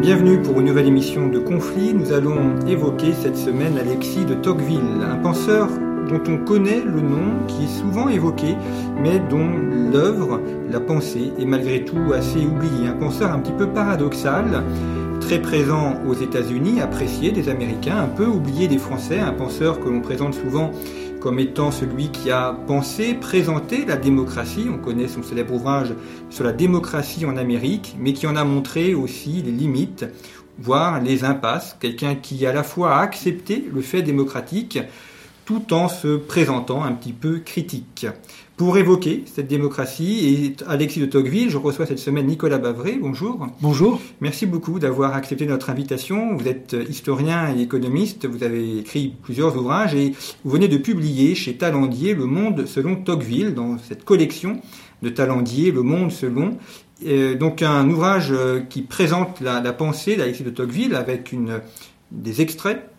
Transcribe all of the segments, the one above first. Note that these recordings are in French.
Bienvenue pour une nouvelle émission de Conflit. Nous allons évoquer cette semaine Alexis de Tocqueville, un penseur dont on connaît le nom, qui est souvent évoqué, mais dont l'œuvre, la pensée, est malgré tout assez oubliée. Un penseur un petit peu paradoxal, très présent aux États-Unis, apprécié des Américains, un peu oublié des Français, un penseur que l'on présente souvent comme étant celui qui a pensé, présenté la démocratie. On connaît son célèbre ouvrage sur la démocratie en Amérique, mais qui en a montré aussi les limites, voire les impasses. Quelqu'un qui à la fois a accepté le fait démocratique, tout en se présentant un petit peu critique. Pour évoquer cette démocratie, et Alexis de Tocqueville, je reçois cette semaine Nicolas Bavray. Bonjour. Bonjour. Merci beaucoup d'avoir accepté notre invitation. Vous êtes historien et économiste, vous avez écrit plusieurs ouvrages et vous venez de publier chez Talendier Le Monde selon Tocqueville, dans cette collection de Talendier, Le Monde selon. Euh, donc un ouvrage euh, qui présente la, la pensée d'Alexis de Tocqueville avec une, des extraits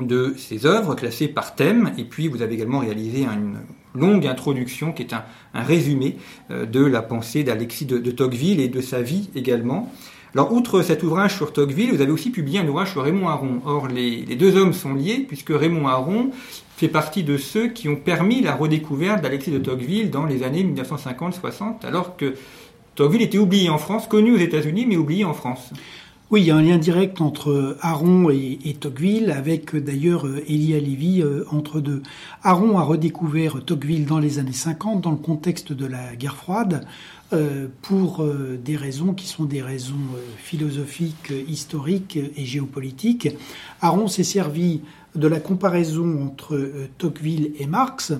de ses œuvres classées par thème. Et puis vous avez également réalisé une longue introduction qui est un, résumé euh, de la pensée d'Alexis de, Tocqueville et de sa vie également. Alors, outre cet ouvrage sur Tocqueville, vous avez aussi publié un ouvrage sur Raymond Aron. Or, les deux hommes sont liés puisque Raymond Aron fait partie de ceux qui ont permis la redécouverte d'Alexis de Tocqueville dans les années 1950-60, alors que Tocqueville était oublié en France, connu aux États-Unis, mais oublié en France. Oui, il y a un lien direct entre Aron et, et Tocqueville, avec d'ailleurs Elia Lévy euh, entre deux. Aron a redécouvert Tocqueville dans les années 50, dans le contexte de la guerre froide, euh, pour euh, des raisons qui sont des raisons euh, philosophiques, historiques et géopolitiques. Aron s'est servi de la comparaison entre euh, Tocqueville et Marx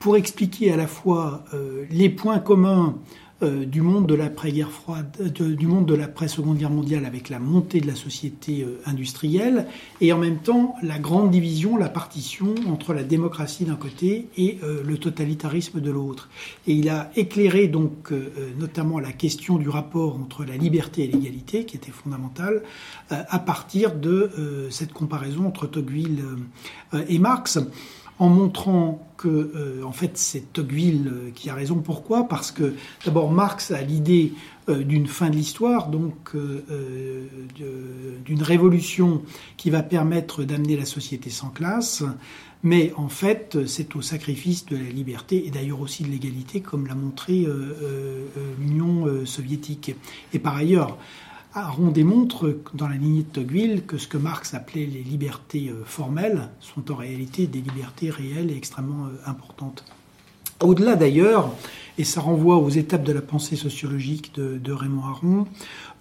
pour expliquer à la fois euh, les points communs euh, du monde de l'après-guerre froide, de, du monde de l'après-seconde guerre mondiale avec la montée de la société euh, industrielle, et en même temps la grande division, la partition entre la démocratie d'un côté et euh, le totalitarisme de l'autre. Et il a éclairé donc euh, notamment la question du rapport entre la liberté et l'égalité, qui était fondamentale, euh, à partir de euh, cette comparaison entre Tocqueville et Marx en montrant que, euh, en fait, c'est Tocqueville euh, qui a raison. Pourquoi? Parce que, d'abord, Marx a l'idée euh, d'une fin de l'histoire, donc d'une révolution qui va permettre d'amener la société sans classe. Mais en fait, c'est au sacrifice de la liberté et d'ailleurs aussi de l'égalité, comme l'a montré l'Union soviétique. Et par ailleurs, Aron démontre dans la lignée de Tocqueville que ce que Marx appelait les libertés formelles sont en réalité des libertés réelles et extrêmement importantes. Au-delà d'ailleurs, et ça renvoie aux étapes de la pensée sociologique de, Raymond Aron,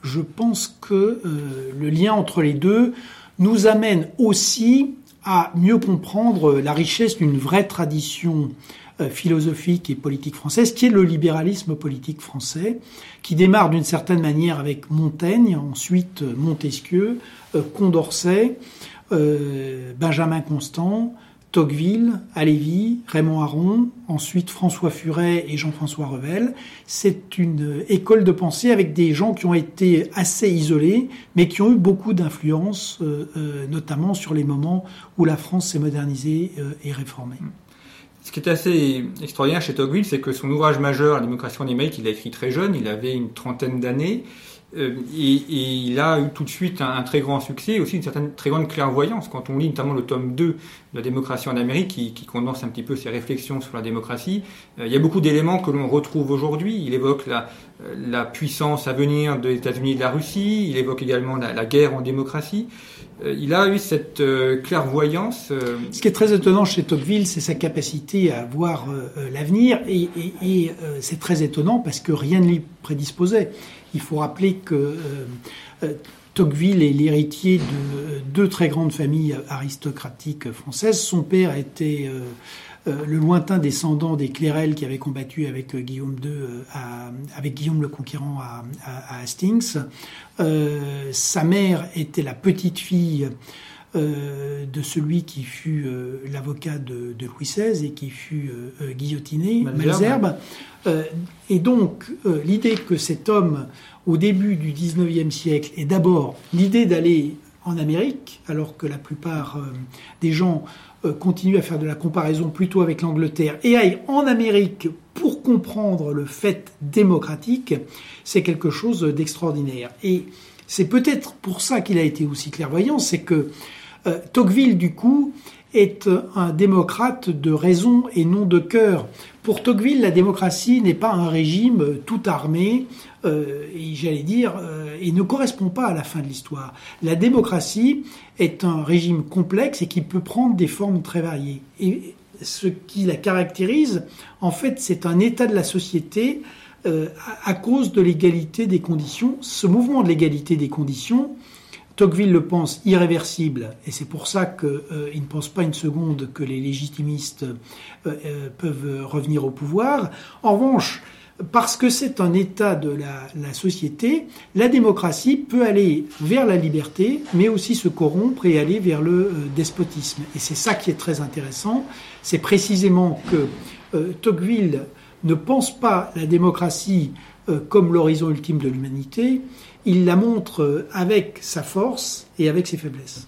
je pense que euh, le lien entre les deux nous amène aussi à mieux comprendre la richesse d'une vraie tradition euh, philosophique et politique française, qui est le libéralisme politique français, qui démarre d'une certaine manière avec Montaigne, ensuite Montesquieu, euh, Condorcet, euh, Benjamin Constant, Tocqueville, Halévy, Raymond Aron, ensuite François Furet et Jean-François Revel. C'est une école de pensée avec des gens qui ont été assez isolés, mais qui ont eu beaucoup d'influence, euh, euh, notamment sur les moments où la France s'est modernisée euh, et réformée. Ce qui est assez extraordinaire chez Tocqueville, c'est que son ouvrage majeur, La démocratie en Amérique, il l'a écrit très jeune, il avait une trentaine d'années. Euh, et, il a eu tout de suite un, très grand succès aussi une certaine très grande clairvoyance. Quand on lit notamment le tome 2 de la démocratie en Amérique, qui, condense un petit peu ses réflexions sur la démocratie, euh, il y a beaucoup d'éléments que l'on retrouve aujourd'hui. Il évoque la, euh, la, puissance à venir des États-Unis et de la Russie, il évoque également la guerre en démocratie. Euh, il a eu cette euh, clairvoyance. Ce qui est très étonnant chez Tocqueville, c'est sa capacité à voir l'avenir et, c'est très étonnant parce que rien ne l'y prédisposait. Il faut rappeler que euh, Tocqueville est l'héritier de deux très grandes familles aristocratiques françaises. Son père était euh, le lointain descendant des Clérel qui avait combattu avec Guillaume II, avec Guillaume le Conquérant à, à Hastings. sa mère était la petite fille euh, de celui qui fut euh, l'avocat de, Louis XVI et qui fut euh, guillotiné, Malzerbe. et donc, l'idée que cet homme, au début du XIXe siècle, est d'abord l'idée d'aller en Amérique, alors que la plupart des gens continuent à faire de la comparaison plutôt avec l'Angleterre, et aille en Amérique pour comprendre le fait démocratique, c'est quelque chose d'extraordinaire. Et c'est peut-être pour ça qu'il a été aussi clairvoyant, c'est que euh, Tocqueville, du coup, est un démocrate de raison et non de cœur. Pour Tocqueville, la démocratie n'est pas un régime tout armé, euh, et j'allais dire, euh, et ne correspond pas à la fin de l'histoire. La démocratie est un régime complexe et qui peut prendre des formes très variées. Et ce qui la caractérise, en fait, c'est un état de la société à cause de l'égalité des conditions. Ce mouvement de l'égalité des conditions, Tocqueville le pense irréversible, et c'est pour ça qu'il euh, ne pense pas une seconde que les légitimistes euh, euh, peuvent revenir au pouvoir. En revanche, parce que c'est un état de la, société, la démocratie peut aller vers la liberté, mais aussi se corrompre et aller vers le despotisme. Et c'est ça qui est très intéressant. C'est précisément que Tocqueville ne pense pas la démocratie comme l'horizon ultime de l'humanité, il la montre avec sa force et avec ses faiblesses.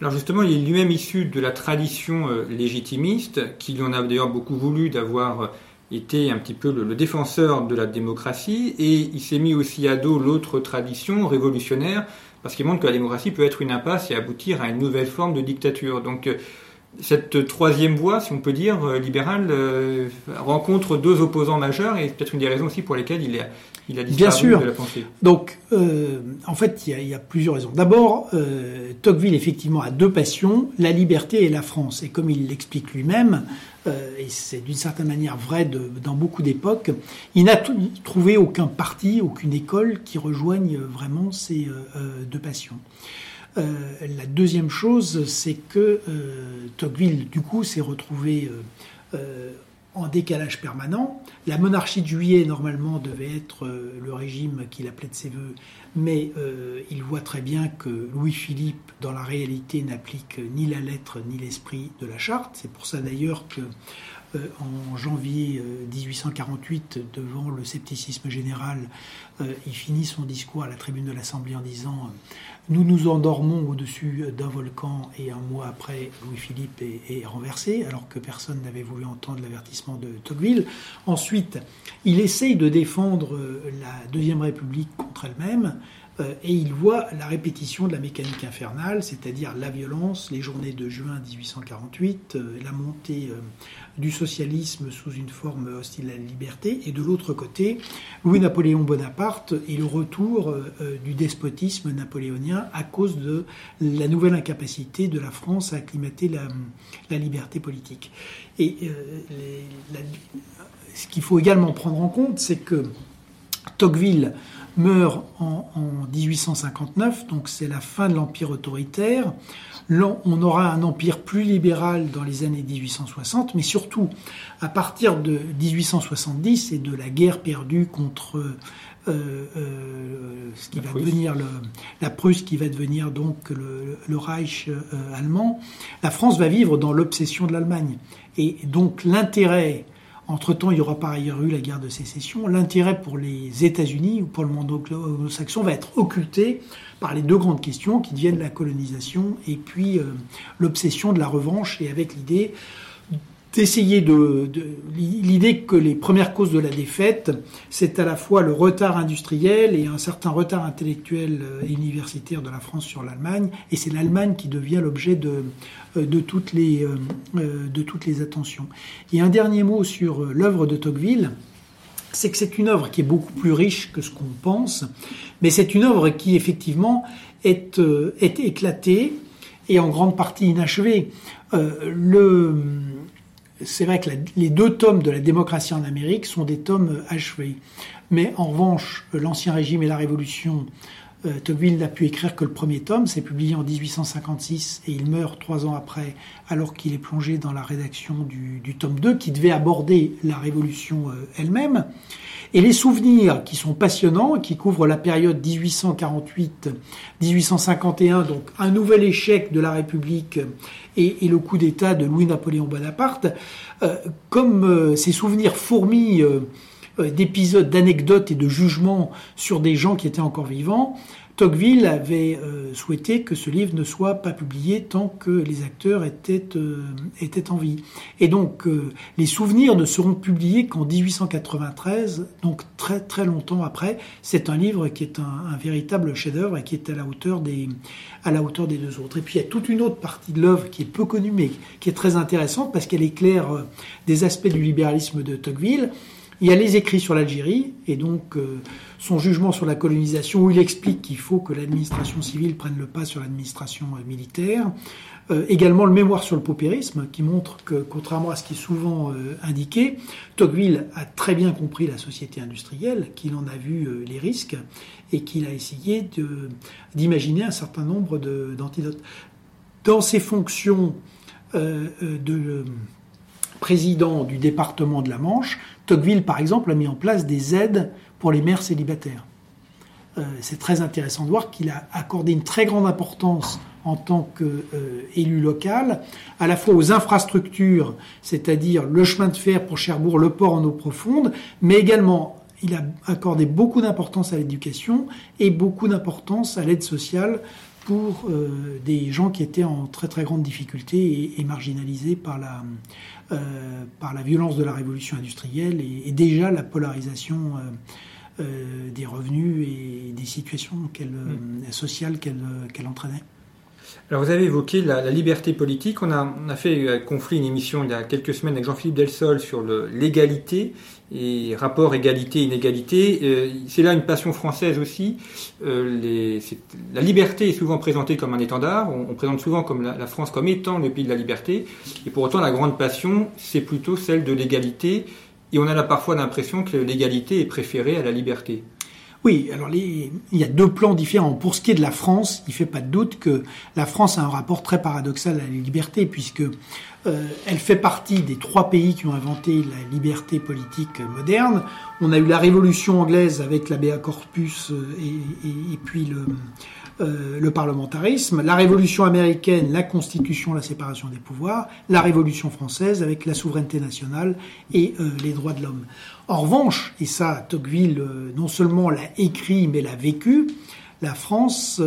Alors justement, il est lui-même issu de la tradition euh, légitimiste, qu'il en a d'ailleurs beaucoup voulu d'avoir euh, été un petit peu le, défenseur de la démocratie, et il s'est mis aussi à dos l'autre tradition révolutionnaire, parce qu'il montre que la démocratie peut être une impasse et aboutir à une nouvelle forme de dictature. Donc euh, cette troisième voie, si on peut dire, libérale, rencontre deux opposants majeurs, et peut-être une des raisons aussi pour lesquelles il est, il a Bien sûr. Donc, euh, en fait, il y, a, plusieurs raisons. D'abord, euh, Tocqueville, effectivement, a deux passions, la liberté et la France. Et comme il l'explique lui-même, euh, et c'est d'une certaine manière vrai dans beaucoup d'époques, il n'a trouvé aucun parti, aucune école qui rejoigne vraiment ces deux passions. La deuxième chose, c'est que Tocqueville, du coup, s'est retrouvé en décalage permanent. La monarchie de juillet, normalement, devait être euh, le régime qu'il appelait de ses voeux, mais euh, il voit très bien que Louis-Philippe, dans la réalité, n'applique ni la lettre ni l'esprit de la charte. C'est pour ça d'ailleurs que euh, en janvier 1848, devant le scepticisme général, il finit son discours à la tribune de l'Assemblée en disant nous nous endormons au-dessus d'un volcan et un mois après, Louis-Philippe est, renversé, alors que personne n'avait voulu entendre l'avertissement de Tocqueville. Ensuite, il essaye de défendre la Deuxième République contre elle-même. Euh, et il voit la répétition de la mécanique infernale, c'est-à-dire la violence, les journées de juin 1848, euh, la montée euh, du socialisme sous une forme hostile à la liberté, et de l'autre côté, Louis-Napoléon Bonaparte et le retour du despotisme napoléonien à cause de la nouvelle incapacité de la France à acclimater la, liberté politique. Et ce qu'il faut également prendre en compte, c'est que Tocqueville meurt en, 1859, donc c'est la fin de l'Empire autoritaire. On aura un empire plus libéral dans les années 1860, mais surtout à partir de 1870 et de la guerre perdue contre euh, euh, ce qui va devenir le, la Prusse, qui va devenir donc le, Reich euh, allemand, la France va vivre dans l'obsession de l'Allemagne. Et donc l'intérêt entre-temps, il y aura par ailleurs eu la guerre de sécession. L'intérêt pour les États-Unis ou pour le monde anglo-saxon va être occulté par les deux grandes questions qui deviennent la colonisation et puis euh, l'obsession de la revanche et avec l'idée d'essayer de, l'idée que les premières causes de la défaite, c'est à la fois le retard industriel et un certain retard intellectuel et euh, universitaire de la France sur l'Allemagne, et c'est l'Allemagne qui devient l'objet de, euh, de, toutes les, euh, de toutes les attentions. Et un dernier mot sur l'œuvre de Tocqueville, c'est que c'est une œuvre qui est beaucoup plus riche que ce qu'on pense, mais c'est une œuvre qui effectivement est, est éclatée et en grande partie inachevée. le c'est vrai que les deux tomes de la démocratie en Amérique sont des tomes achevés. Mais en revanche, l'Ancien Régime et la Révolution Tocqueville n'a pu écrire que le premier tome, c'est publié en 1856 et il meurt trois ans après alors qu'il est plongé dans la rédaction du, tome 2 qui devait aborder la révolution elle-même. Et les souvenirs qui sont passionnants, qui couvrent la période 1848-1851, donc un nouvel échec de la République et, le coup d'État de Louis-Napoléon Bonaparte, euh, comme euh, ces souvenirs fourmis euh, d'épisodes, d'anecdotes et de jugements sur des gens qui étaient encore vivants, Tocqueville avait euh, souhaité que ce livre ne soit pas publié tant que les acteurs étaient, euh, étaient en vie. Et donc, euh, les souvenirs ne seront publiés qu'en 1893, donc très très longtemps après. C'est un livre qui est un, véritable chef-d'œuvre et qui est à la hauteur des à la hauteur des deux autres. Et puis il y a toute une autre partie de l'œuvre qui est peu connue mais qui est très intéressante parce qu'elle éclaire des aspects du libéralisme de Tocqueville. Il y a les écrits sur l'Algérie et donc son jugement sur la colonisation où il explique qu'il faut que l'administration civile prenne le pas sur l'administration euh, militaire. Euh, également le mémoire sur le paupérisme qui montre que, contrairement à ce qui est souvent euh, indiqué, Tocqueville a très bien compris la société industrielle, qu'il en a vu les risques et qu'il a essayé d'imaginer un certain nombre d'antidotes. Dans ses fonctions de président du département de la Manche, Tocqueville, par exemple, a mis en place des aides pour les mères célibataires. Euh, c'est très intéressant de voir qu'il a accordé une très grande importance en tant qu'élu euh, local, à la fois aux infrastructures, c'est-à-dire le chemin de fer pour Cherbourg, le port en eau profonde, mais également il a accordé beaucoup d'importance à l'éducation et beaucoup d'importance à l'aide sociale pour euh, des gens qui étaient en très très grande difficulté et, marginalisés par la, par la violence de la révolution industrielle et, déjà la polarisation euh, des revenus et des situations mm. sociales qu'elle entraînait. Alors vous avez évoqué la, liberté politique. On a, on a fait euh, conflit une émission il y a quelques semaines avec Jean-Philippe Delsol sur l'égalité et rapport égalité-inégalité. Euh, c'est là une passion française aussi. les, la liberté est souvent présentée comme un étendard. On, présente souvent comme la, la, France comme étant le pays de la liberté. Et pour autant, la grande passion, c'est plutôt celle de l'égalité et on a parfois l'impression que l'égalité est préférée à la liberté. Oui, alors il y a deux plans différents. Pour ce qui est de la France, il ne fait pas de doute que la France a un rapport très paradoxal à la liberté, puisque euh, elle fait partie des trois pays qui ont inventé la liberté politique moderne. On a eu la Révolution anglaise avec l'Abea corpus euh, et, et, puis le, euh, le parlementarisme, la Révolution américaine, la Constitution, la séparation des pouvoirs, la Révolution française avec la souveraineté nationale et euh, les droits de l'homme. En revanche, et ça Tocqueville euh, non seulement l'a écrit mais l'a vécu, la France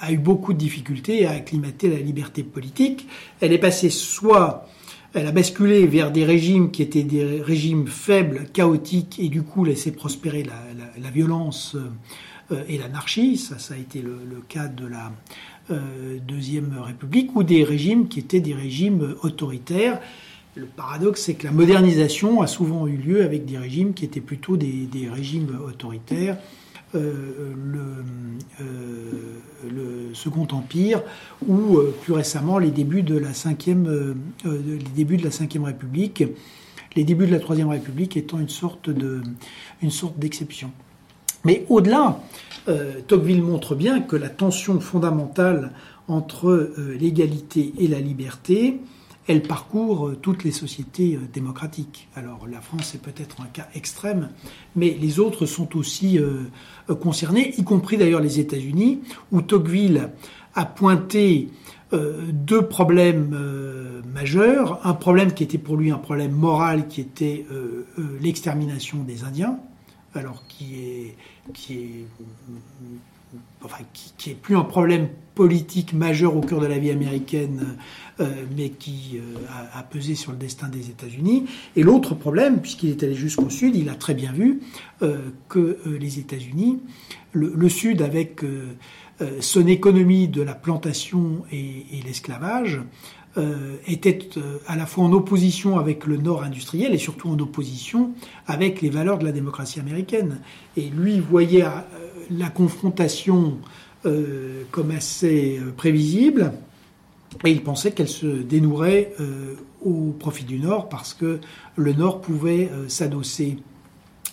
a eu beaucoup de difficultés à acclimater la liberté politique. Elle est passée soit elle a basculé vers des régimes qui étaient des régimes faibles, chaotiques, et du coup laissé prospérer la violence euh, et l'anarchie, ça, ça a été le, cas de la euh, Deuxième République, ou des régimes qui étaient des régimes autoritaires. Le paradoxe, c'est que la modernisation a souvent eu lieu avec des régimes qui étaient plutôt des, régimes autoritaires. Euh, le, le, Second Empire ou plus récemment les débuts de la cinquième, les débuts de la cinquième République, les débuts de la troisième République étant une sorte de, une sorte d'exception. Mais au-delà, euh, Tocqueville montre bien que la tension fondamentale entre euh, l'égalité et la liberté, elle parcourt euh, toutes les sociétés démocratiques. Alors la France est peut-être un cas extrême, mais les autres sont aussi concernés, y compris d'ailleurs les États-Unis, où Tocqueville a pointé deux problèmes majeurs. Un problème qui était pour lui un problème moral, qui était l'extermination des Indiens, alors qui est qui est qui, est plus un problème politique majeur au cœur de la vie américaine, euh, mais qui euh, a, pesé sur le destin des États-Unis. Et l'autre problème, puisqu'il est allé jusqu'au Sud, il a très bien vu euh, que les États-Unis, le, Sud avec son économie de la plantation et, l'esclavage, était à la fois en opposition avec le Nord industriel et surtout en opposition avec les valeurs de la démocratie américaine. Et lui voyait la confrontation comme assez prévisible et il pensait qu'elle se dénouerait au profit du Nord parce que le Nord pouvait s'adosser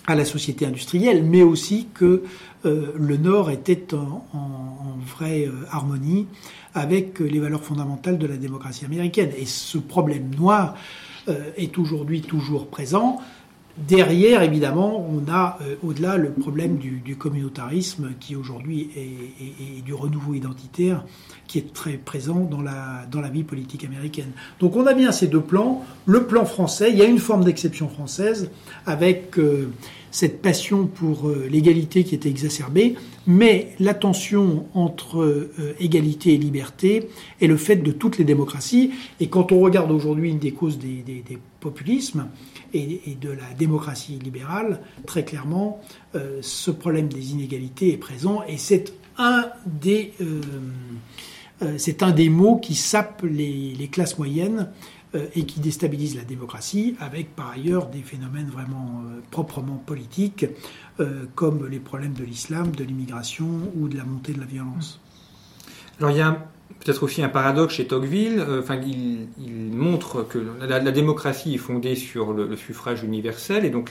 à la société industrielle, mais aussi que le Nord était en, en vraie harmonie avec les valeurs fondamentales de la démocratie américaine. Et ce problème noir est aujourd'hui toujours présent. Derrière, évidemment, on a euh, au-delà le problème du, communautarisme qui aujourd'hui est, du renouveau identitaire qui est très présent dans la, dans la vie politique américaine. Donc on a bien ces deux plans. Le plan français, il y a une forme d'exception française avec euh, cette passion pour euh, l'égalité qui était exacerbée, mais la tension entre égalité et liberté est le fait de toutes les démocraties. Et quand on regarde aujourd'hui une des causes des, populismes, et, de la démocratie libérale, très clairement, euh, ce problème des inégalités est présent et c'est un des, euh, euh, c'est un des mots qui sapent les, classes moyennes et qui déstabilise la démocratie, avec par ailleurs des phénomènes vraiment proprement politiques, comme les problèmes de l'islam, de l'immigration ou de la montée de la violence. Alors il y a peut-être aussi un paradoxe chez Tocqueville. Euh, enfin, il, montre que la, démocratie est fondée sur le, suffrage universel et donc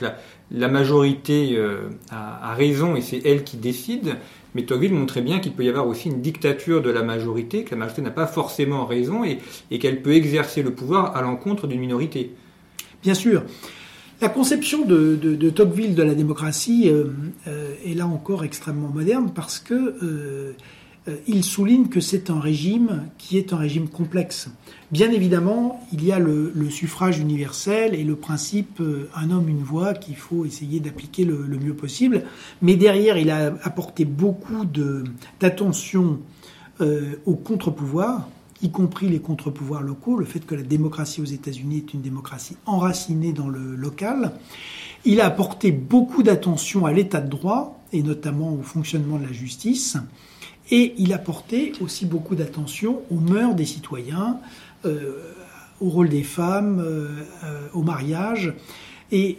la, majorité euh, a, raison et c'est elle qui décide. Mais Tocqueville montrait bien qu'il peut y avoir aussi une dictature de la majorité, que la majorité n'a pas forcément raison et, qu'elle peut exercer le pouvoir à l'encontre d'une minorité. Bien sûr. La conception de, Tocqueville de la démocratie euh, est là encore extrêmement moderne parce que euh, il souligne que c'est un régime qui est un régime complexe. Bien évidemment, il y a le, suffrage universel et le principe euh, un homme, une voix qu'il faut essayer d'appliquer le, mieux possible. Mais derrière, il a apporté beaucoup d'attention euh, aux contre-pouvoirs, y compris les contre-pouvoirs locaux, le fait que la démocratie aux États-Unis est une démocratie enracinée dans le local. Il a apporté beaucoup d'attention à l'état de droit et notamment au fonctionnement de la justice. Et il apportait aussi beaucoup d'attention aux mœurs des citoyens, euh, au rôle des femmes, euh, euh, au mariage, et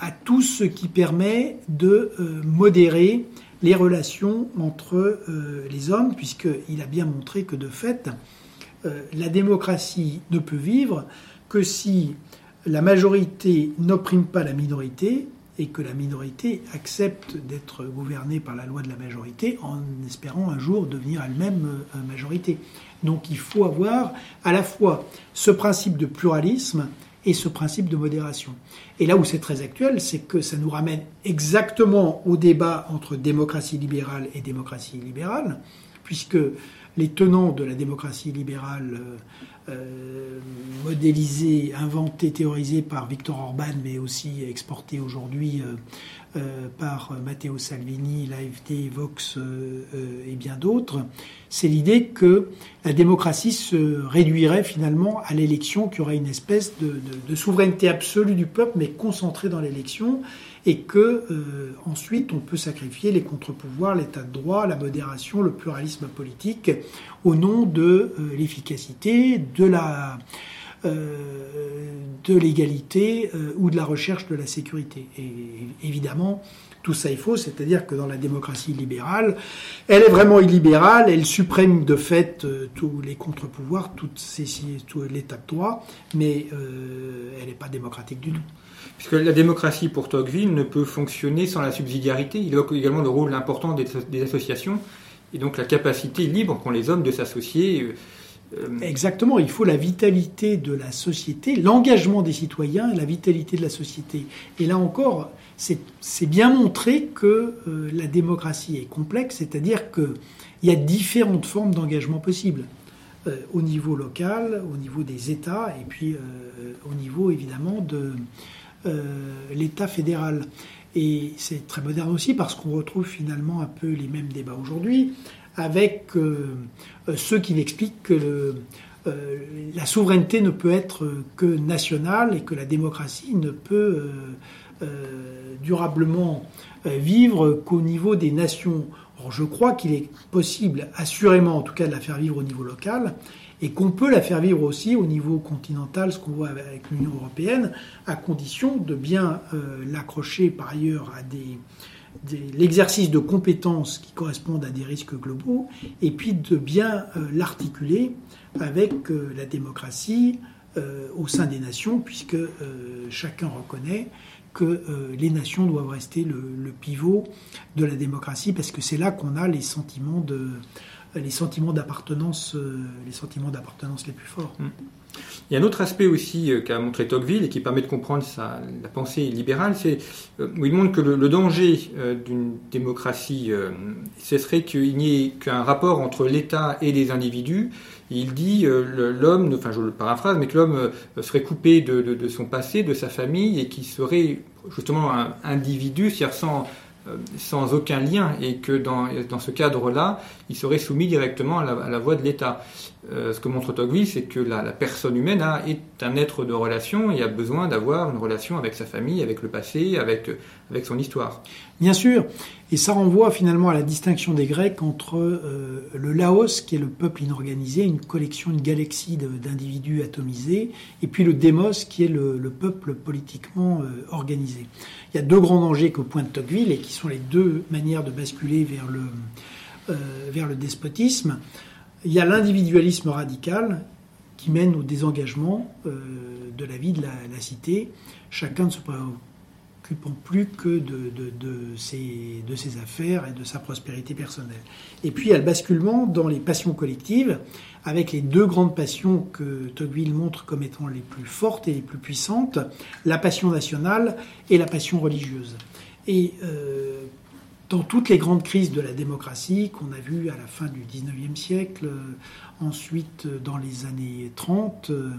à tout ce qui permet de modérer les relations entre les hommes, puisqu'il a bien montré que de fait, la démocratie ne peut vivre que si la majorité n'opprime pas la minorité et que la minorité accepte d'être gouvernée par la loi de la majorité en espérant un jour devenir elle-même euh, majorité. Donc il faut avoir à la fois ce principe de pluralisme et ce principe de modération. Et là où c'est très actuel, c'est que ça nous ramène exactement au débat entre démocratie libérale et démocratie libérale, puisque les tenants de la démocratie libérale euh, euh, modélisé, inventé, théorisé par Victor Orban, mais aussi exporté aujourd'hui euh, euh, par Matteo Salvini, l'AFD, Vox et bien d'autres, c'est l'idée que la démocratie se réduirait finalement à l'élection, qui aurait une espèce de, souveraineté absolue du peuple, mais concentrée dans l'élection, et que ensuite on peut sacrifier les contre-pouvoirs, l'état de droit, la modération, le pluralisme politique, au nom de l'efficacité, de la euh, de l'égalité euh, ou de la recherche de la sécurité. Et évidemment, tout ça est faux, c'est-à-dire que dans la démocratie libérale, elle est vraiment illibérale, elle supprime de fait euh, tous les contre-pouvoirs, tout, l'état de droit, mais elle n'est pas démocratique du tout. Puisque la démocratie pour Tocqueville ne peut fonctionner sans la subsidiarité, il évoque également le rôle important des, associations et donc la capacité libre qu'ont les hommes de s'associer euh, Exactement, il faut la vitalité de la société, l'engagement des citoyens, la vitalité de la société. Et là encore, c'est bien montré que euh, la démocratie est complexe, c'est-à-dire qu'il y a différentes formes d'engagement possibles. Euh, au niveau local, au niveau des États, et puis au niveau évidemment de l'État fédéral. Et c'est très moderne aussi parce qu'on retrouve finalement un peu les mêmes débats aujourd'hui avec euh, euh, ceux qui expliquent que euh, la souveraineté ne peut être que nationale et que la démocratie ne peut durablement vivre qu'au niveau des nations. Or, je crois qu'il est possible, assurément en tout cas, de la faire vivre au niveau local et qu'on peut la faire vivre aussi au niveau continental, ce qu'on voit avec l'Union européenne, à condition de bien l'accrocher par ailleurs à des, l'exercice de compétences qui correspondent à des risques globaux, et puis de bien euh, l'articuler avec euh, la démocratie, au sein des nations, puisque chacun reconnaît que les nations doivent rester le, pivot de la démocratie, parce que c'est là qu'on a les sentiments de les sentiments d'appartenance, les sentiments d'appartenance les plus forts. Mm. Il y a un autre aspect aussi euh, qu'a montré Tocqueville et qui permet de comprendre sa, la pensée libérale, c'est euh, où il montre que le, danger euh, d'une démocratie, ce serait qu'il n'y ait qu'un rapport entre l'État et les individus. il dit l'homme, enfin je le paraphrase, mais que l'homme serait coupé de, son passé, de sa famille, et qui serait justement un individu, c'est-à-dire sans sans aucun lien et que dans, dans ce cadre-là, il serait soumis directement à la, à la voie de l'État. Euh, ce que montre Tocqueville, c'est que la, personne humaine a, est un être de relation et a besoin d'avoir une relation avec sa famille, avec le passé, avec, avec son histoire. Bien sûr, et ça renvoie finalement à la distinction des Grecs entre euh, le Laos, qui est le peuple inorganisé, une collection, une galaxie d'individus atomisés, et puis le Démos, qui est le, le peuple politiquement euh, organisé. Il y a deux grands dangers qu'au point de Tocqueville, et qui sont les deux manières de basculer vers le, euh, vers le despotisme. Il y a l'individualisme radical, qui mène au désengagement de la vie de la, cité. Chacun ne se préoccupe plus que de, de, ses, de ses affaires et de sa prospérité personnelle. Et puis il y a le basculement dans les passions collectives, avec les deux grandes passions que Tocqueville montre comme étant les plus fortes et les plus puissantes, la passion nationale et la passion religieuse. Et euh, dans toutes les grandes crises de la démocratie qu'on a vues à la fin du 19e siècle, euh, ensuite dans les années 30 euh,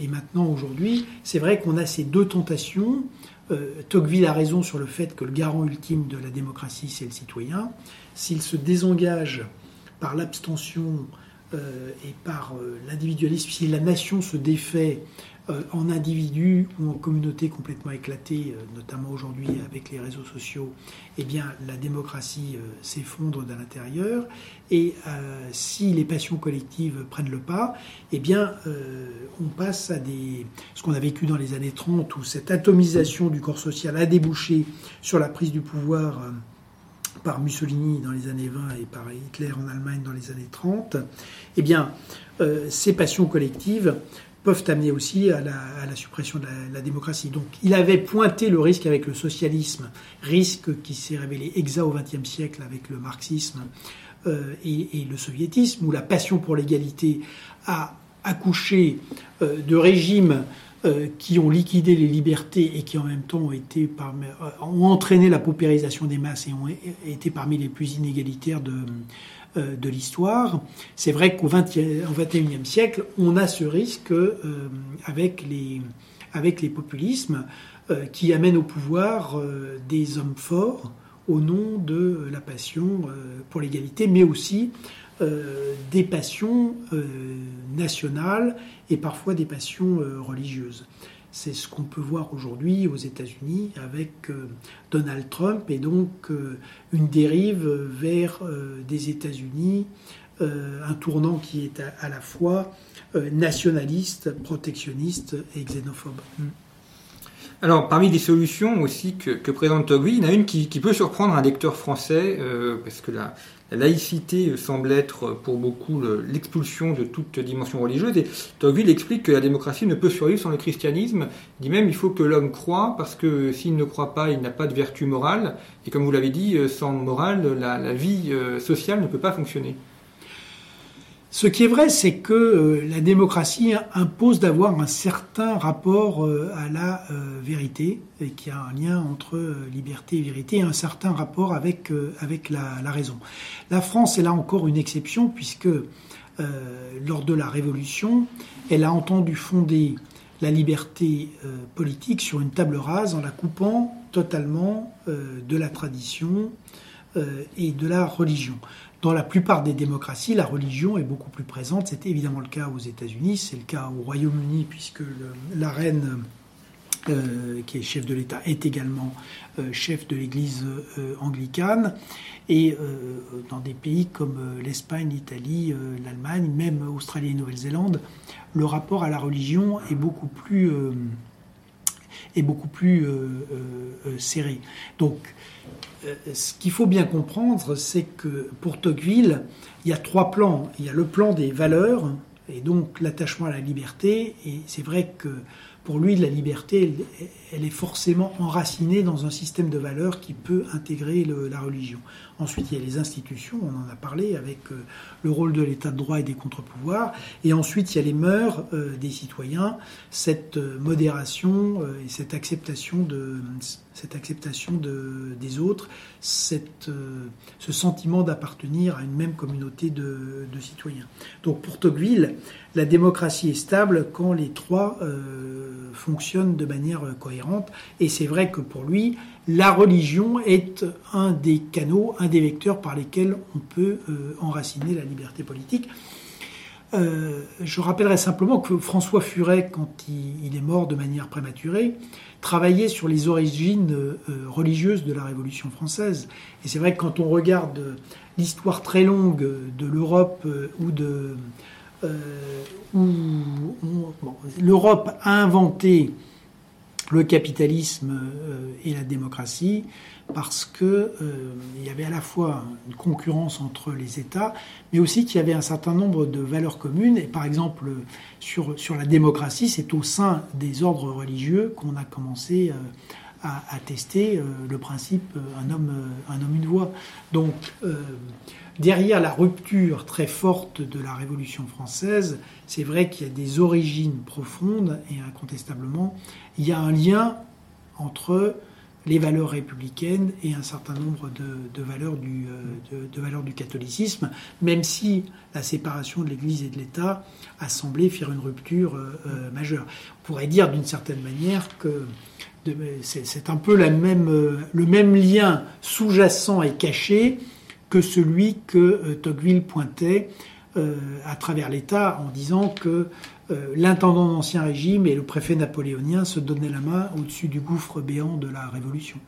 et maintenant aujourd'hui, c'est vrai qu'on a ces deux tentations euh, Tocqueville a raison sur le fait que le garant ultime de la démocratie, c'est le citoyen. S'il se désengage par l'abstention euh, et par euh, l'individualisme, si la nation se défait euh, en individu ou en communauté complètement éclatée, euh, notamment aujourd'hui avec les réseaux sociaux, eh bien la démocratie euh, s'effondre de l'intérieur. Et si les passions collectives prennent le pas, eh bien on passe à des ce qu'on a vécu dans les années 30 où cette atomisation du corps social a débouché sur la prise du pouvoir par Mussolini dans les années 20 et par Hitler en Allemagne dans les années 30, eh bien, ces passions collectives peuvent amener aussi à la, suppression de la, démocratie. Donc il avait pointé le risque avec le socialisme, risque qui s'est révélé exact au XXe siècle avec le marxisme euh, et, le soviétisme, où la passion pour l'égalité a accouché euh, de régimes euh, qui ont liquidé les libertés et qui en même temps ont, ont entraîné la paupérisation des masses et ont été parmi les plus inégalitaires de, de l'histoire. C'est vrai qu'au XXIe siècle, on a ce risque euh, avec, les, avec les populismes euh, qui amènent au pouvoir des hommes forts au nom de la passion pour l'égalité, mais aussi des passions nationales et parfois des passions religieuses. C'est ce qu'on peut voir aujourd'hui aux États-Unis avec euh, Donald Trump et donc euh, une dérive vers euh, des États-Unis, un tournant qui est à, la fois nationaliste, protectionniste et xénophobe. Mm. Alors, parmi les solutions aussi que, présente Togui, il y en a une qui, peut surprendre un lecteur français, parce que la, la laïcité semble être pour beaucoup l'expulsion de toute dimension religieuse. Et Tocqueville explique que la démocratie ne peut survivre sans le christianisme. Il dit même il faut que l'homme croit parce que s'il ne croit pas, il n'a pas de vertu morale. Et comme vous l'avez dit, sans morale, la vie euh, sociale ne peut pas fonctionner. Ce qui est vrai, c'est que euh, la démocratie impose d'avoir un certain rapport euh, à la euh, vérité, et qu'il y a un lien entre liberté et vérité, et un certain rapport avec, avec la, raison. La France est là encore une exception, puisque lors de la Révolution, elle a entendu fonder la liberté politique sur une table rase en la coupant totalement de la tradition et de la religion. Dans la plupart des démocraties, la religion est beaucoup plus présente. C'était évidemment le cas aux États-Unis, c'est le cas au Royaume-Uni, puisque la reine, euh, qui est chef de l'État, est également euh, chef de l'Église euh, anglicane. Et dans des pays comme l'Espagne, l'Italie, l'Allemagne, même Australie et Nouvelle-Zélande, le rapport à la religion est beaucoup plus est beaucoup plus serré. Donc euh, ce qu'il faut bien comprendre, c'est que pour Tocqueville, il y a trois plans. Il y a le plan des valeurs, et donc l'attachement à la liberté. Et c'est vrai que pour lui, la liberté, elle, est forcément enracinée dans un système de valeurs qui peut intégrer la religion. Ensuite, il y a les institutions, on en a parlé, avec euh, le rôle de l'état de droit et des contre-pouvoirs. Et ensuite, il y a les mœurs euh, des citoyens, cette euh, modération et cette acceptation, de, cette acceptation de, des autres, cette, ce sentiment d'appartenir à une même communauté de, de, citoyens. Donc pour Tocqueville, la démocratie est stable quand les trois fonctionnent de manière cohérente. Et c'est vrai que pour lui, la religion est un des canaux, un des vecteurs par lesquels on peut euh, enraciner la liberté politique. Euh, je rappellerai simplement que François Furet, quand il, est mort de manière prématurée, travaillait sur les origines euh, religieuses de la Révolution française. Et c'est vrai que quand on regarde l'histoire très longue de l'Europe ou de l'Europe a inventé le capitalisme euh, et la démocratie parce que euh, y avait à la fois une concurrence entre les États, mais aussi qu'il y avait un certain nombre de valeurs communes. Et par exemple, sur, sur la démocratie, c'est au sein des ordres religieux qu'on a commencé euh, à, tester le principe un homme, un homme, une voix. Donc, derrière la rupture très forte de la Révolution française, c'est vrai qu'il y a des origines profondes et incontestablement, il y a un lien entre les valeurs républicaines et un certain nombre de, valeurs, du, euh, de, valeurs du catholicisme, même si la séparation de l'Église et de l'État a semblé faire une rupture euh, euh, majeure. On pourrait dire d'une certaine manière que c'est un peu le même lien sous-jacent et caché que celui que Tocqueville pointait à travers l'État en disant que euh, l'intendant d'Ancien Régime et le préfet napoléonien se donnaient la main au-dessus du gouffre béant de la Révolution.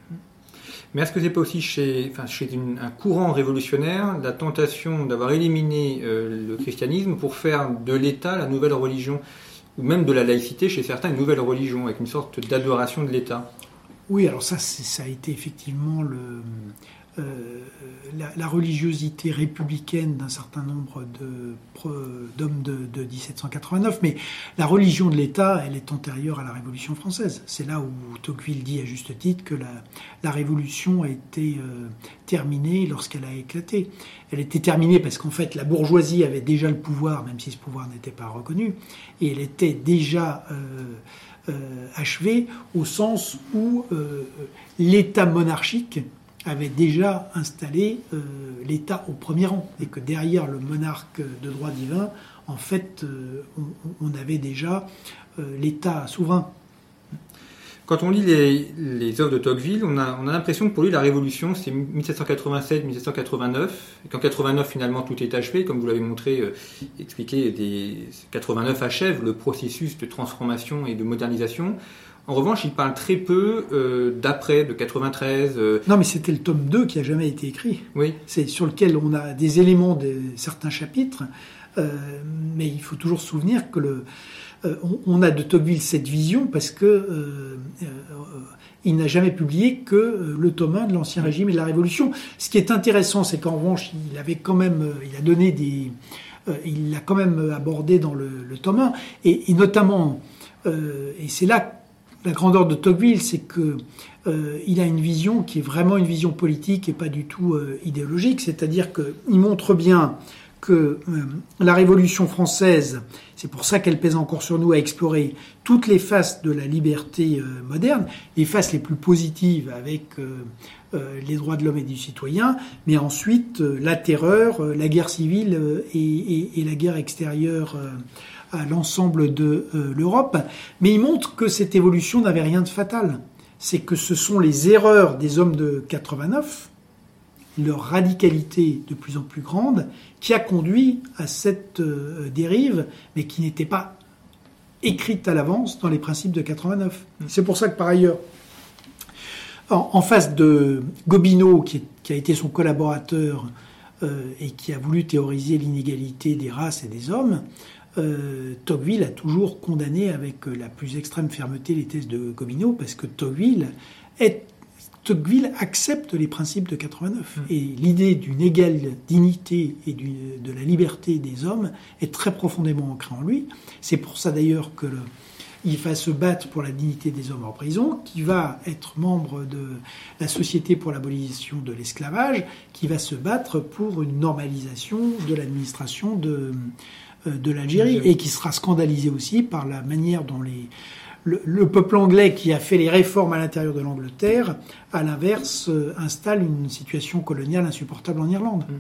Mais est-ce que c'est pas aussi chez, enfin, chez un courant révolutionnaire la tentation d'avoir éliminé euh, le christianisme pour faire de l'État la nouvelle religion, ou même de la laïcité chez certains une nouvelle religion, avec une sorte d'adoration de l'État? Oui, alors ça, ça a été effectivement le, euh, la, religiosité républicaine d'un certain nombre d'hommes de, 1789, mais la religion de l'État, elle est antérieure à la Révolution française. C'est là où Tocqueville dit à juste titre que la, Révolution a été euh, terminée lorsqu'elle a éclaté. Elle était terminée parce qu'en fait la bourgeoisie avait déjà le pouvoir, même si ce pouvoir n'était pas reconnu, et elle était déjà euh, achevée au sens où l'État monarchique avait déjà installé euh, l'État au premier rang et que derrière le monarque de droit divin, en fait, euh, on, avait déjà euh, l'État souverain. Quand on lit les, œuvres de Tocqueville, on a, on a l'impression que pour lui, la Révolution, c'est 1787-1789, et qu'en 89, finalement, tout est achevé, comme vous l'avez montré, expliqué, des 89 achève le processus de transformation et de modernisation. En revanche, il parle très peu euh, d'après, de 93. Euh. Non, mais c'était le tome 2 qui a jamais été écrit. Oui. C'est sur lequel on a des éléments de certains chapitres, euh, mais il faut toujours se souvenir que le, on, a de Tocqueville cette vision parce que il n'a jamais publié que le tome 1 de l'Ancien Régime et de la Révolution. Ce qui est intéressant, c'est qu'en revanche, il avait quand même, il a donné des, il l'a quand même abordé dans le, le tome 1, et, et notamment, et c'est là la grandeur de Tocqueville, c'est que euh, il a une vision qui est vraiment une vision politique et pas du tout euh, idéologique. C'est-à-dire qu'il montre bien que euh, la Révolution française, c'est pour ça qu'elle pèse encore sur nous à explorer toutes les faces de la liberté moderne, les faces les plus positives avec les droits de l'homme et du citoyen, mais ensuite la terreur, la guerre civile et, et la guerre extérieure à l'ensemble de euh, l'Europe, mais il montre que cette évolution n'avait rien de fatal. C'est que ce sont les erreurs des hommes de 89, leur radicalité de plus en plus grande, qui a conduit à cette euh, dérive, mais qui n'était pas écrite à l'avance dans les principes de 89. C'est pour ça que par ailleurs, en, face de Gobineau, qui, a été son collaborateur euh, et qui a voulu théoriser l'inégalité des races et des hommes, euh, Tocqueville a toujours condamné avec la plus extrême fermeté les thèses de Gobineau, parce que Tocqueville est, Tocqueville accepte les principes de 89. Mmh. Et l'idée d'une égale dignité et de la liberté des hommes est très profondément ancrée en lui. C'est pour ça d'ailleurs que le, il va se battre pour la dignité des hommes en prison, qui va être membre de la Société pour l'abolition de l'esclavage, qui va se battre pour une normalisation de l'administration de, euh, de l'Algérie, et qui sera scandalisé aussi par la manière dont les, le, peuple anglais qui a fait les réformes à l'intérieur de l'Angleterre, à l'inverse, euh, installe une situation coloniale insupportable en Irlande. Mm.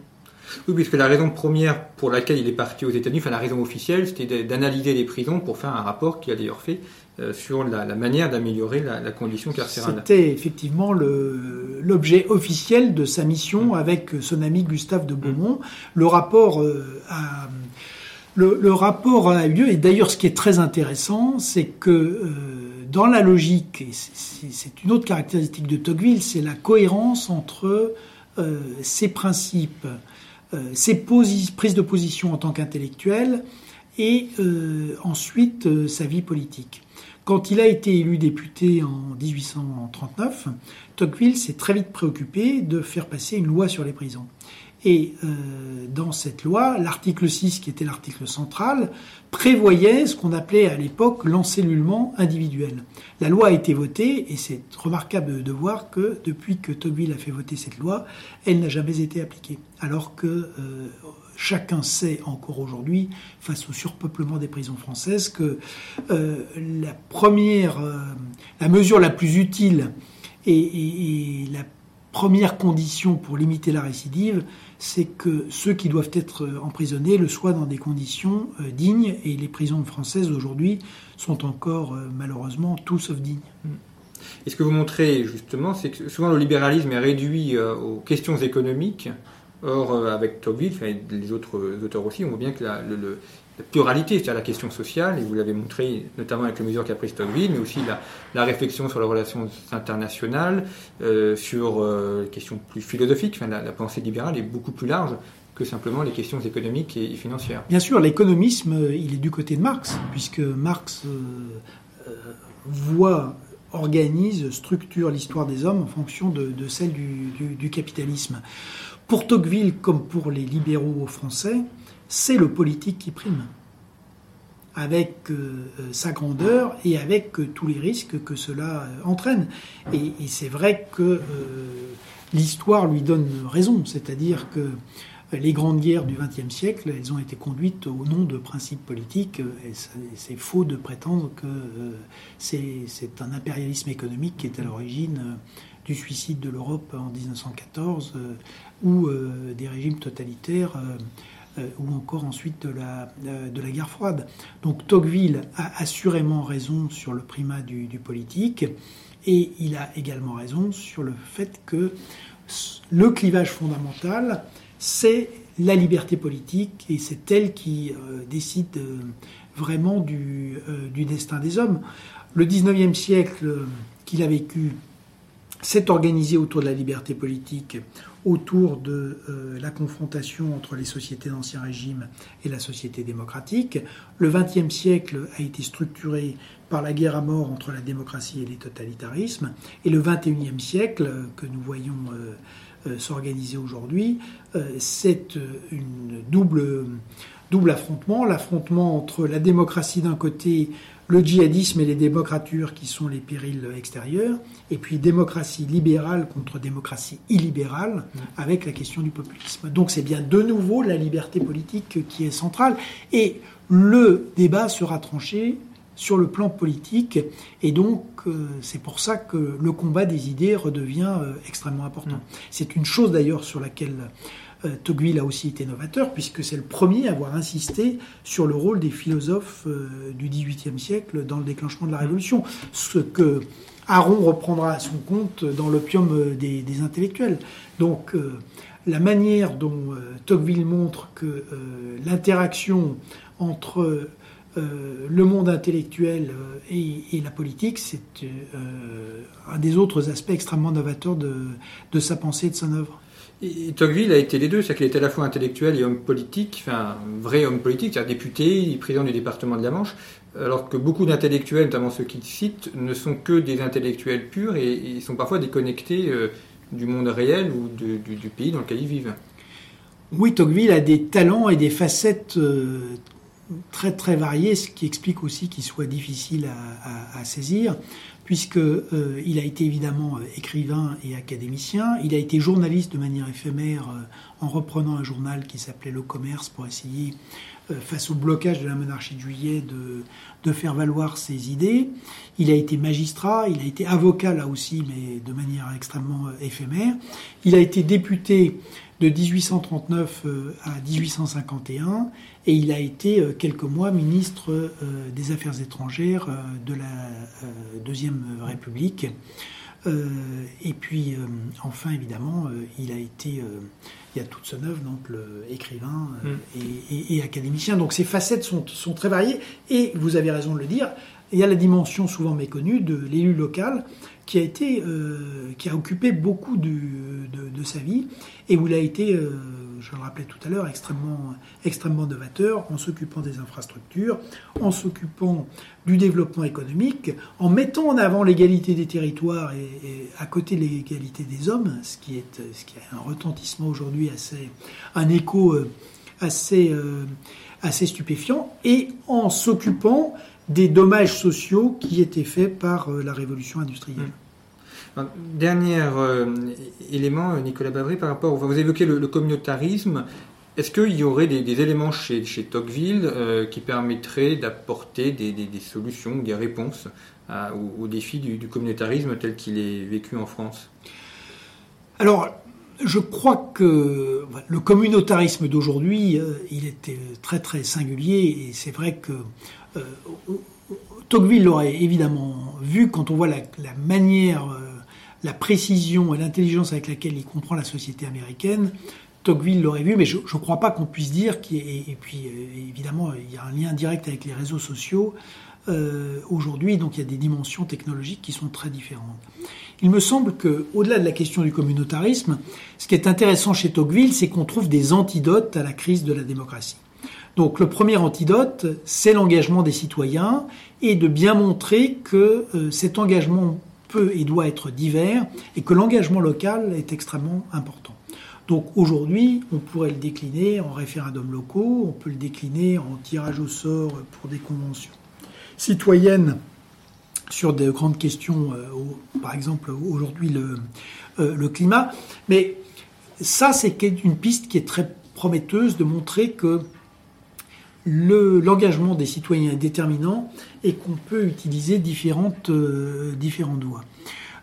Oui, puisque la raison première pour laquelle il est parti aux États-Unis, enfin la raison officielle, c'était d'analyser les prisons pour faire un rapport qu'il a d'ailleurs fait euh, sur la, manière d'améliorer la, condition carcérale. C'était effectivement l'objet officiel de sa mission mm. avec son ami Gustave de Beaumont. Le rapport euh, a le, rapport a eu lieu, et d'ailleurs ce qui est très intéressant, c'est que euh, dans la logique, et c'est une autre caractéristique de Tocqueville, c'est la cohérence entre euh, ses principes, euh, ses prises de position en tant qu'intellectuel, et ensuite sa vie politique. Quand il a été élu député en 1839, Tocqueville s'est très vite préoccupé de faire passer une loi sur les prisons. Et euh, dans cette loi, l'article 6, qui était l'article central, prévoyait ce qu'on appelait à l'époque l'encellulement individuel. La loi a été votée, et c'est remarquable de voir que depuis que Tocqueville a fait voter cette loi, elle n'a jamais été appliquée. Alors que euh, chacun sait encore aujourd'hui, face au surpeuplement des prisons françaises, que euh, la première, la mesure la plus utile et, la première condition pour limiter la récidive, c'est que ceux qui doivent être emprisonnés le soient dans des conditions euh, dignes, et les prisons françaises aujourd'hui sont encore euh, malheureusement tout sauf dignes. Et ce que vous montrez justement, c'est que souvent le libéralisme est réduit euh, aux questions économiques. Or, avec Tocqueville, et les autres auteurs aussi, on voit bien que le, la pluralité, c'est-à-dire la question sociale, et vous l'avez montré notamment avec les mesures qu'a prise Tocqueville, mais aussi la, réflexion sur les relations internationales, euh, sur euh, les questions plus philosophiques. Enfin, la, pensée libérale est beaucoup plus large que simplement les questions économiques et, financières. Bien sûr, l'économisme, euh, il est du côté de Marx, puisque Marx voit, organise, structure l'histoire des hommes en fonction de, celle du capitalisme. Pour Tocqueville, comme pour les libéraux français, c'est le politique qui prime, avec euh, euh, sa grandeur et avec euh, tous les risques que cela entraîne. Et, c'est vrai que l'histoire lui donne raison, c'est-à-dire que les grandes guerres du XXe siècle, elles ont été conduites au nom de principes politiques. Et c'est faux de prétendre que c'est un impérialisme économique qui est à l'origine du suicide de l'Europe en 1914 ou des régimes totalitaires ou encore ensuite de la, euh, de la guerre froide. Donc Tocqueville a assurément raison sur le primat du, politique et il a également raison sur le fait que le clivage fondamental, c'est la liberté politique et c'est elle qui euh, décide vraiment du, du, destin des hommes. Le 19e siècle qu'il a vécu s'est organisé autour de la liberté politique autour de euh, la confrontation entre les sociétés d'Ancien Régime et la société démocratique. Le XXe siècle a été structuré par la guerre à mort entre la démocratie et les totalitarismes. Et le XXIe siècle, que nous voyons euh, euh, s'organiser aujourd'hui, c'est une double, double affrontement. L'affrontement entre la démocratie d'un côté le djihadisme et les démocratures qui sont les périls extérieurs, et puis démocratie libérale contre démocratie illibérale mm. avec la question du populisme. Donc c'est bien de nouveau la liberté politique qui est centrale, et le débat sera tranché sur le plan politique, et donc euh, c'est pour ça que le combat des idées redevient euh, extrêmement important. Mm. C'est une chose d'ailleurs sur laquelle Tocqueville a aussi été novateur, puisque c'est le premier à avoir insisté sur le rôle des philosophes euh, du XVIIIe siècle dans le déclenchement de la Révolution, ce que Aron reprendra à son compte dans l'opium euh, des, intellectuels. Donc la manière dont Tocqueville montre que l'interaction entre le monde intellectuel et, la politique, c'est un des autres aspects extrêmement novateurs de, de sa pensée et de son œuvre. Tocqueville a été les deux, c'est-à-dire qu'il était à la fois intellectuel et homme politique, enfin, vrai homme politique, c'est-à-dire député, président du département de la Manche. alors que beaucoup d'intellectuels, notamment ceux qu'il cite, ne sont que des intellectuels purs et, sont parfois déconnectés du monde réel ou du, pays dans lequel ils vivent. Oui, Tocqueville a des talents et des facettes très très variées, ce qui explique aussi qu'il soit difficile à saisir puisque euh, il a été évidemment euh, écrivain et académicien. Il a été journaliste de manière éphémère euh, en reprenant un journal qui s'appelait Le Commerce pour essayer, face au blocage de la monarchie de juillet, de, de, faire valoir ses idées. Il a été magistrat, il a été avocat là aussi, mais de manière extrêmement éphémère. Il a été député de 1839 à 1851 et il a été euh, quelques mois ministre euh, des Affaires étrangères euh, de la Deuxième République. et puis, enfin, évidemment, il a été, il y a toute son œuvre, donc écrivain mm. et, académicien. Donc, ses facettes sont, sont, très variées. Et vous avez raison de le dire, il y a la dimension souvent méconnue de l'élu local qui a été, qui a occupé beaucoup de, de, sa vie. Et où il a été je le rappelais tout à l'heure, extrêmement, extrêmement novateur en s'occupant des infrastructures, en s'occupant du développement économique, en mettant en avant l'égalité des territoires et, à côté l'égalité des hommes, ce qui est ce qui a un retentissement aujourd'hui assez, un écho euh, assez, euh, assez stupéfiant, et en s'occupant des dommages sociaux qui étaient faits par euh, la révolution industrielle. Mmh. Dernier euh, élément, Nicolas Bavry, par rapport, vous évoquez le, communautarisme. Est-ce qu'il y aurait des, éléments chez, chez Tocqueville euh, qui permettraient d'apporter des, solutions, des réponses au, défi du, communautarisme tel qu'il est vécu en France? Alors, je crois que le communautarisme d'aujourd'hui, euh, il était très très singulier et c'est vrai que Tocqueville l'aurait évidemment vu quand on voit la, manière la précision et l'intelligence avec laquelle il comprend la société américaine, Tocqueville l'aurait vu, mais je ne crois pas qu'on puisse dire qu'il et puis euh, évidemment il y a un lien direct avec les réseaux sociaux euh, aujourd'hui, donc il y a des dimensions technologiques qui sont très différentes. Il me semble que, au-delà de la question du communautarisme, ce qui est intéressant chez Tocqueville, c'est qu'on trouve des antidotes à la crise de la démocratie. Donc le premier antidote, c'est l'engagement des citoyens et de bien montrer que euh, cet engagement et doit être divers et que l'engagement local est extrêmement important. Donc aujourd'hui, on pourrait le décliner en référendums locaux, on peut le décliner en tirage au sort pour des conventions citoyennes sur des grandes questions, euh, par exemple aujourd'hui euh, le, climat. Mais ça, c'est une piste qui est très prometteuse de montrer que l'engagement des citoyens est déterminant et qu'on peut utiliser différentes, euh, voies.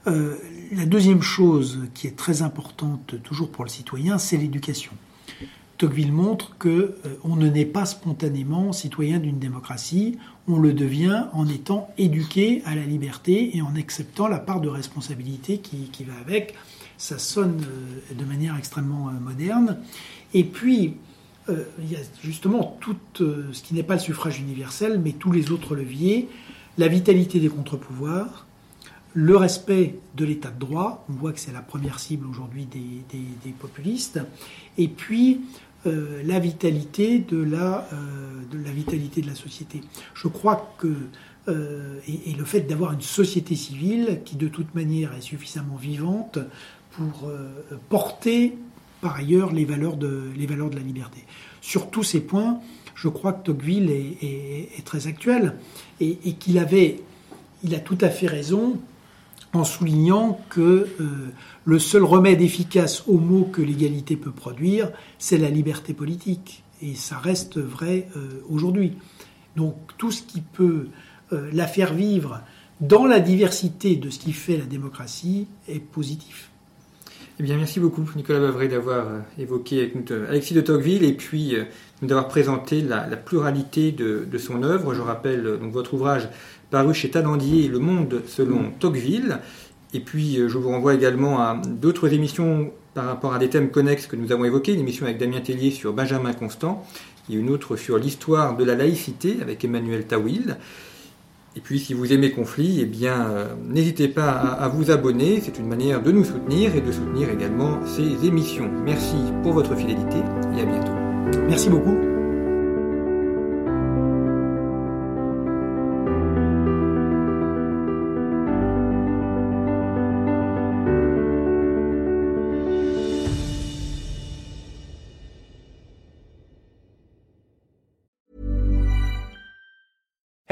Euh, la deuxième chose qui est très importante toujours pour le citoyen, c'est l'éducation. Tocqueville montre que euh, on ne naît pas spontanément citoyen d'une démocratie, on le devient en étant éduqué à la liberté et en acceptant la part de responsabilité qui, qui va avec. Ça sonne de manière extrêmement moderne. Et puis, euh, il y a justement tout euh, ce qui n'est pas le suffrage universel, mais tous les autres leviers, la vitalité des contre-pouvoirs, le respect de l'état de droit, on voit que c'est la première cible aujourd'hui des, populistes, et puis euh, la vitalité de la, de la vitalité de la société. Je crois que et, le fait d'avoir une société civile qui de toute manière est suffisamment vivante pour porter par ailleurs les valeurs de, la liberté. Sur tous ces points, je crois que Tocqueville est, très actuel et, qu'il avait, il a tout à fait raison en soulignant que euh, le seul remède efficace au mot que l'égalité peut produire, c'est la liberté politique. Et ça reste vrai euh, aujourd'hui. Donc tout ce qui peut euh, la faire vivre dans la diversité de ce qui fait la démocratie est positif. Eh bien, merci beaucoup, Nicolas Bavray, d'avoir euh, évoqué avec nous euh, Alexis de Tocqueville et puis euh, d'avoir présenté la, pluralité de, son œuvre. Je rappelle donc votre ouvrage paru chez Talandier, Le Monde selon Tocqueville. Et puis, je vous renvoie également à d'autres émissions par rapport à des thèmes connexes que nous avons évoqués. Une émission avec Damien Tellier sur Benjamin Constant et une autre sur l'histoire de la laïcité avec Emmanuel Tawil. Et puis si vous aimez Conflit, eh bien euh, n'hésitez pas à, vous abonner, c'est une manière de nous soutenir et de soutenir également ces émissions. Merci pour votre fidélité et à bientôt. Merci beaucoup.